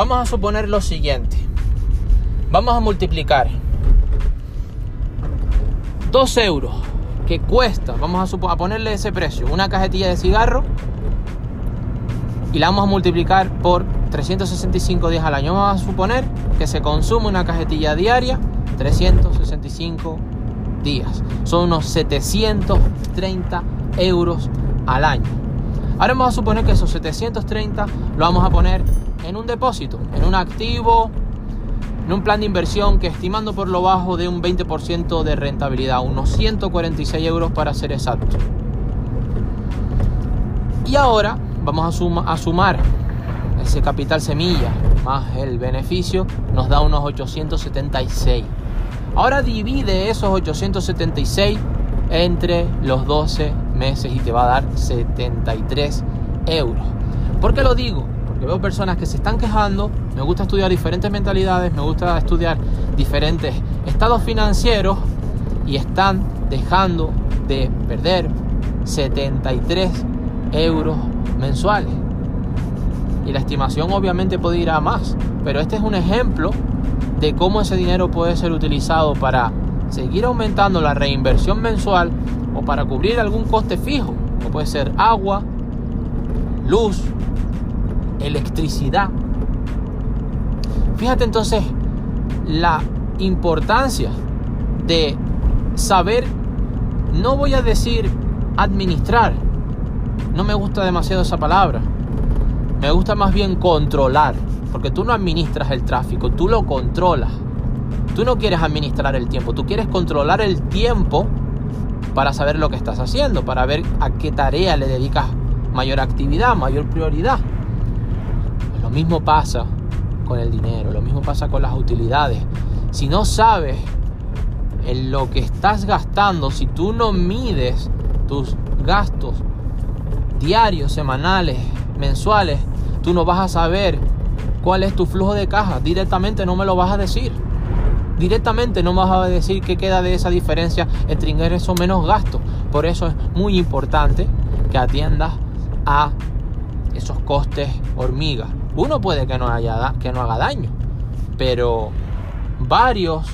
vamos a suponer lo siguiente. Vamos a multiplicar 2 euros que cuesta, vamos a, a ponerle ese precio, una cajetilla de cigarro y la vamos a multiplicar por 365 días al año. Vamos a suponer que se consume una cajetilla diaria 365 días. Son unos 730 euros al año. Ahora vamos a suponer que esos 730 lo vamos a poner en un depósito, en un activo, en un plan de inversión que estimando por lo bajo de un 20% de rentabilidad, unos 146 euros para ser exacto. Y ahora vamos a, a sumar ese capital semilla más el beneficio, nos da unos 876. Ahora divide esos 876 entre los 12 meses y te va a dar 73 euros. ¿Por qué lo digo? Porque veo personas que se están quejando, me gusta estudiar diferentes mentalidades, me gusta estudiar diferentes estados financieros y están dejando de perder 73 euros mensuales. Y la estimación obviamente puede ir a más, pero este es un ejemplo de cómo ese dinero puede ser utilizado para seguir aumentando la reinversión mensual o para cubrir algún coste fijo, como puede ser agua, luz, electricidad. Fíjate entonces la importancia de saber, no voy a decir administrar, no me gusta demasiado esa palabra. Me gusta más bien controlar, porque tú no administras el tráfico, tú lo controlas. Tú no quieres administrar el tiempo, tú quieres controlar el tiempo para saber lo que estás haciendo, para ver a qué tarea le dedicas mayor actividad, mayor prioridad. lo mismo pasa con el dinero, lo mismo pasa con las utilidades. Si no sabes en lo que estás gastando, si tú no mides tus gastos diarios, semanales, mensuales, tú no vas a saber cuál es tu flujo de caja. Directamente no me lo vas a decir. Directamente no vas a decir qué queda de esa diferencia entre ingresos menos gastos. Por eso es muy importante que atiendas a esos costes hormiga. Uno puede que no, haya, que no haga daño, pero varios,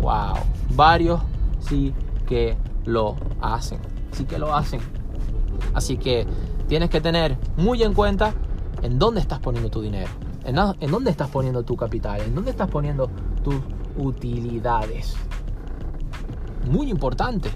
wow, varios sí que lo hacen. Sí que lo hacen. Así que tienes que tener muy en cuenta en dónde estás poniendo tu dinero, en, dónde estás poniendo tu capital, en dónde estás poniendo tus utilidades. Muy importante.